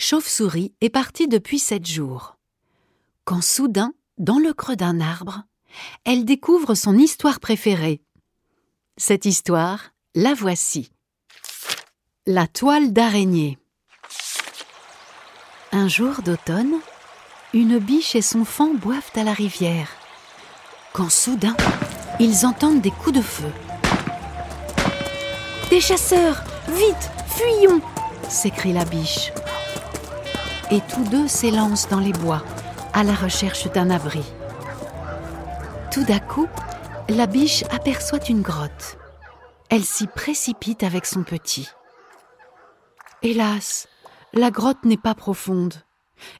Chauve-souris est partie depuis sept jours. Quand soudain, dans le creux d'un arbre, elle découvre son histoire préférée. Cette histoire, la voici. La toile d'araignée. Un jour d'automne, une biche et son faon boivent à la rivière. Quand soudain, ils entendent des coups de feu. Des chasseurs Vite Fuyons s'écrie la biche. Et tous deux s'élancent dans les bois, à la recherche d'un abri. Tout d'un coup, la biche aperçoit une grotte. Elle s'y précipite avec son petit. Hélas, la grotte n'est pas profonde.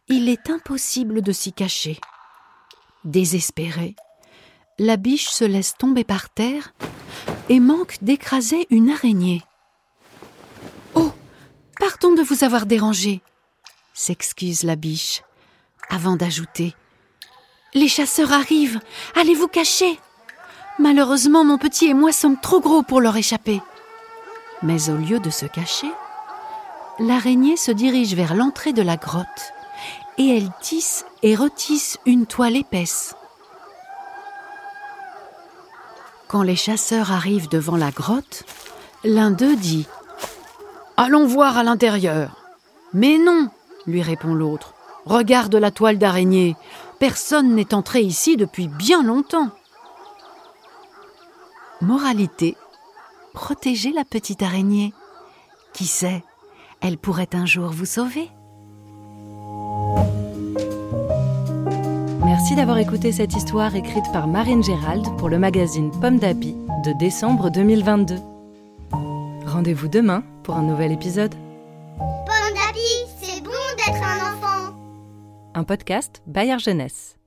Il est impossible de s'y cacher. Désespérée, la biche se laisse tomber par terre et manque d'écraser une araignée. Oh, pardon de vous avoir dérangé, s'excuse la biche, avant d'ajouter Les chasseurs arrivent, allez vous cacher? Malheureusement, mon petit et moi sommes trop gros pour leur échapper. Mais au lieu de se cacher, l'araignée se dirige vers l'entrée de la grotte et elle tisse et retisse une toile épaisse. Quand les chasseurs arrivent devant la grotte, l'un d'eux dit Allons voir à l'intérieur. Mais non, lui répond l'autre. Regarde la toile d'araignée. Personne n'est entré ici depuis bien longtemps. Moralité Protégez la petite araignée. Qui sait, elle pourrait un jour vous sauver. Merci d'avoir écouté cette histoire écrite par Marine Gérald pour le magazine Pomme d'Api de décembre 2022. Rendez-vous demain pour un nouvel épisode. Un podcast Bayard Jeunesse.